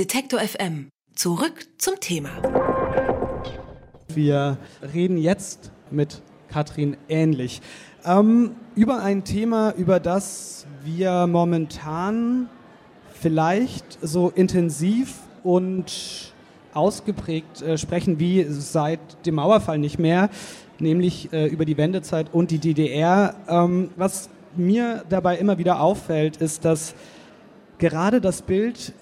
Detektor FM. Zurück zum Thema. Wir reden jetzt mit Katrin Ähnlich ähm, über ein Thema, über das wir momentan vielleicht so intensiv und ausgeprägt äh, sprechen wie seit dem Mauerfall nicht mehr, nämlich äh, über die Wendezeit und die DDR. Ähm, was mir dabei immer wieder auffällt, ist, dass gerade das Bild,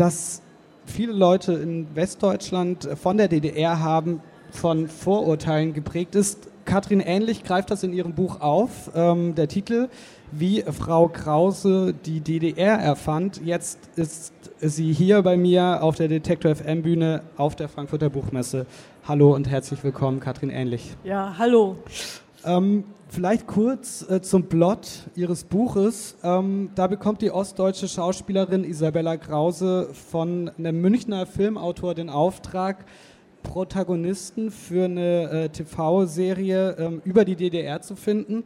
das viele Leute in Westdeutschland von der DDR haben, von Vorurteilen geprägt ist. Katrin Ähnlich greift das in ihrem Buch auf. Ähm, der Titel, wie Frau Krause die DDR erfand. Jetzt ist sie hier bei mir auf der Detektor FM Bühne auf der Frankfurter Buchmesse. Hallo und herzlich willkommen, Katrin Ähnlich. Ja, hallo. Ähm, vielleicht kurz äh, zum Plot Ihres Buches. Ähm, da bekommt die ostdeutsche Schauspielerin Isabella Krause von einem Münchner Filmautor den Auftrag, Protagonisten für eine äh, TV-Serie ähm, über die DDR zu finden.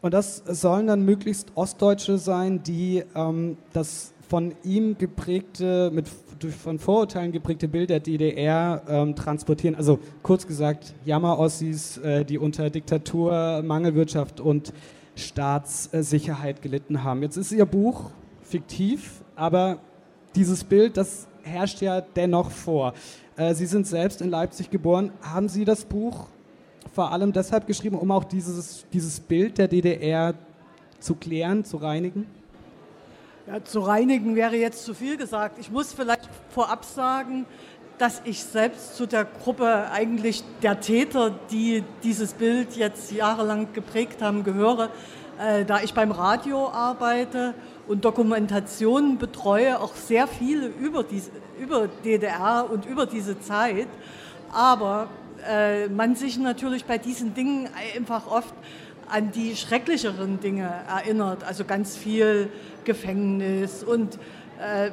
Und das sollen dann möglichst Ostdeutsche sein, die ähm, das von ihm geprägte, mit durch von Vorurteilen geprägte Bild der DDR ähm, transportieren. Also kurz gesagt, Jammer-Ossis, äh, die unter Diktatur, Mangelwirtschaft und Staatssicherheit gelitten haben. Jetzt ist ihr Buch fiktiv, aber dieses Bild, das herrscht ja dennoch vor. Äh, Sie sind selbst in Leipzig geboren. Haben Sie das Buch vor allem deshalb geschrieben, um auch dieses, dieses Bild der DDR zu klären, zu reinigen? Ja, zu reinigen wäre jetzt zu viel gesagt. Ich muss vielleicht vorab sagen, dass ich selbst zu der Gruppe eigentlich der Täter, die dieses Bild jetzt jahrelang geprägt haben, gehöre, äh, da ich beim Radio arbeite und Dokumentationen betreue, auch sehr viele über, diese, über DDR und über diese Zeit. Aber äh, man sich natürlich bei diesen Dingen einfach oft an die schrecklicheren Dinge erinnert. Also ganz viel Gefängnis und äh,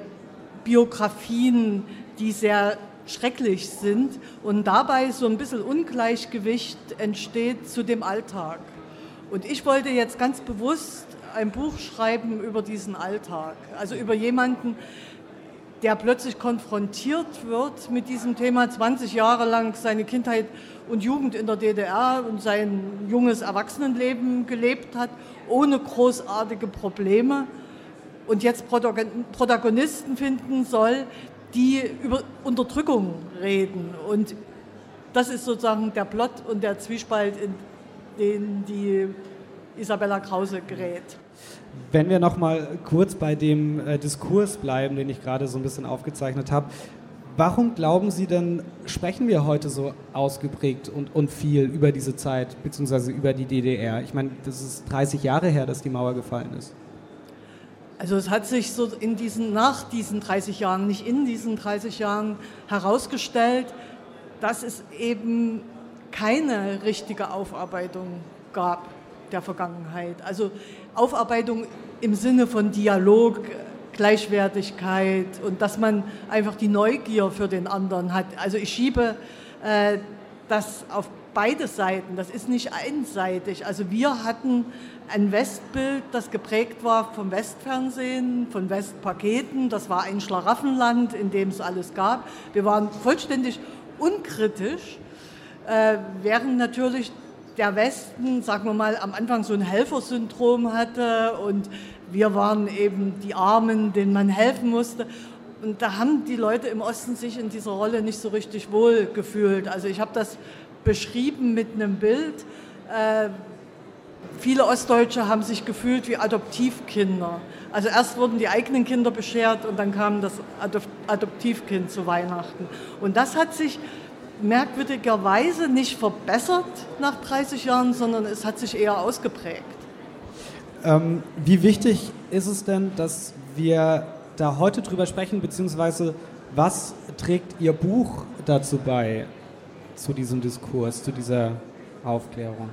Biografien, die sehr schrecklich sind und dabei so ein bisschen Ungleichgewicht entsteht zu dem Alltag. Und ich wollte jetzt ganz bewusst ein Buch schreiben über diesen Alltag, also über jemanden, der plötzlich konfrontiert wird mit diesem Thema, 20 Jahre lang seine Kindheit und Jugend in der DDR und sein junges Erwachsenenleben gelebt hat, ohne großartige Probleme und jetzt Protagonisten finden soll, die über Unterdrückung reden. Und das ist sozusagen der Plot und der Zwiespalt, in den die Isabella Krause gerät. Wenn wir noch mal kurz bei dem äh, Diskurs bleiben, den ich gerade so ein bisschen aufgezeichnet habe, warum glauben Sie denn, sprechen wir heute so ausgeprägt und, und viel über diese Zeit, beziehungsweise über die DDR? Ich meine, das ist 30 Jahre her, dass die Mauer gefallen ist. Also es hat sich so in diesen, nach diesen 30 Jahren, nicht in diesen 30 Jahren herausgestellt, dass es eben keine richtige Aufarbeitung gab der Vergangenheit. Also Aufarbeitung im Sinne von Dialog, Gleichwertigkeit und dass man einfach die Neugier für den anderen hat. Also ich schiebe äh, das auf beide Seiten, das ist nicht einseitig. Also wir hatten ein Westbild, das geprägt war vom Westfernsehen, von Westpaketen. Das war ein Schlaraffenland, in dem es alles gab. Wir waren vollständig unkritisch, äh, während natürlich der Westen, sagen wir mal, am Anfang so ein Helfersyndrom hatte und wir waren eben die Armen, denen man helfen musste. Und da haben die Leute im Osten sich in dieser Rolle nicht so richtig wohl gefühlt. Also ich habe das beschrieben mit einem Bild. Äh, viele Ostdeutsche haben sich gefühlt wie Adoptivkinder. Also erst wurden die eigenen Kinder beschert und dann kam das Adoptivkind zu Weihnachten. Und das hat sich merkwürdigerweise nicht verbessert nach 30 Jahren, sondern es hat sich eher ausgeprägt. Ähm, wie wichtig ist es denn, dass wir da heute drüber sprechen, beziehungsweise was trägt Ihr Buch dazu bei, zu diesem Diskurs, zu dieser Aufklärung,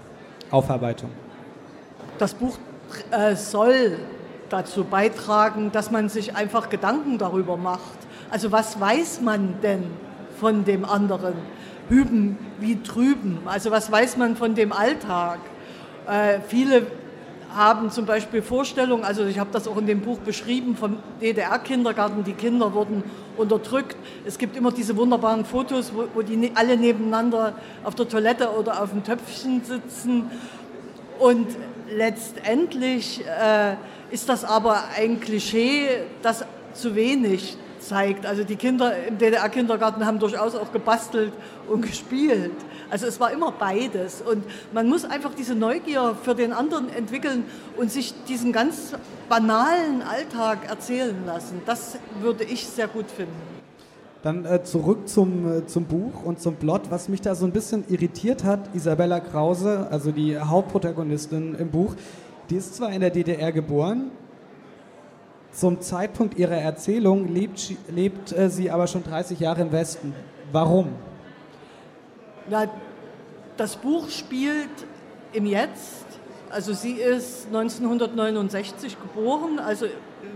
Aufarbeitung? Das Buch äh, soll dazu beitragen, dass man sich einfach Gedanken darüber macht. Also was weiß man denn von dem anderen? Hüben wie drüben. Also was weiß man von dem Alltag? Äh, viele haben zum Beispiel Vorstellungen, also ich habe das auch in dem Buch beschrieben, vom DDR-Kindergarten, die Kinder wurden unterdrückt. Es gibt immer diese wunderbaren Fotos, wo, wo die ne, alle nebeneinander auf der Toilette oder auf dem Töpfchen sitzen. Und letztendlich äh, ist das aber ein Klischee, das zu wenig zeigt. Also die Kinder im DDR-Kindergarten haben durchaus auch gebastelt und gespielt. Also es war immer beides. Und man muss einfach diese Neugier für den anderen entwickeln und sich diesen ganz banalen Alltag erzählen lassen. Das würde ich sehr gut finden. Dann äh, zurück zum, äh, zum Buch und zum Plot. Was mich da so ein bisschen irritiert hat, Isabella Krause, also die Hauptprotagonistin im Buch, die ist zwar in der DDR geboren, zum Zeitpunkt ihrer Erzählung lebt, lebt äh, sie aber schon 30 Jahre im Westen. Warum? Na, das Buch spielt im Jetzt. Also sie ist 1969 geboren, also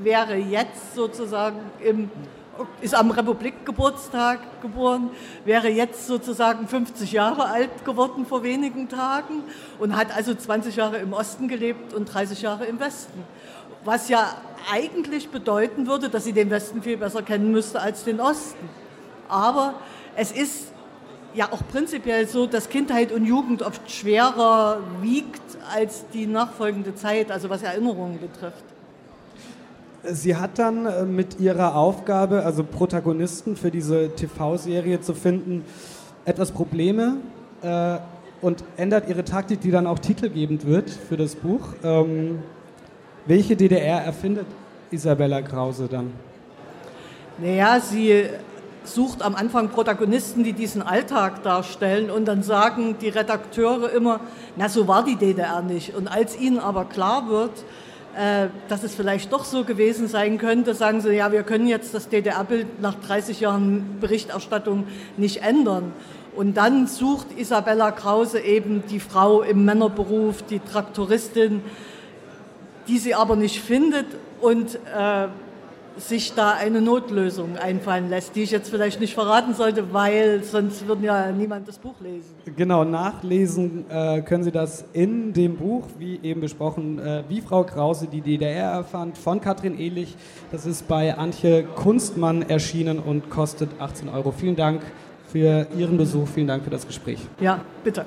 wäre jetzt sozusagen im ist am Republikgeburtstag geboren, wäre jetzt sozusagen 50 Jahre alt geworden vor wenigen Tagen und hat also 20 Jahre im Osten gelebt und 30 Jahre im Westen. Was ja eigentlich bedeuten würde, dass sie den Westen viel besser kennen müsste als den Osten. Aber es ist ja auch prinzipiell so, dass Kindheit und Jugend oft schwerer wiegt als die nachfolgende Zeit, also was Erinnerungen betrifft. Sie hat dann äh, mit ihrer Aufgabe, also Protagonisten für diese TV-Serie zu finden, etwas Probleme äh, und ändert ihre Taktik, die dann auch titelgebend wird für das Buch. Ähm, welche DDR erfindet Isabella Krause dann? Naja, sie sucht am Anfang Protagonisten, die diesen Alltag darstellen und dann sagen die Redakteure immer, na so war die DDR nicht. Und als ihnen aber klar wird, äh, dass es vielleicht doch so gewesen sein könnte, sagen sie, ja, wir können jetzt das DDR-Bild nach 30 Jahren Berichterstattung nicht ändern. Und dann sucht Isabella Krause eben die Frau im Männerberuf, die Traktoristin, die sie aber nicht findet und äh, sich da eine Notlösung einfallen lässt, die ich jetzt vielleicht nicht verraten sollte, weil sonst würde ja niemand das Buch lesen. Genau, nachlesen äh, können Sie das in dem Buch, wie eben besprochen, äh, wie Frau Krause die DDR erfand, von Katrin Ehlich. Das ist bei Antje Kunstmann erschienen und kostet 18 Euro. Vielen Dank für Ihren Besuch, vielen Dank für das Gespräch. Ja, bitte.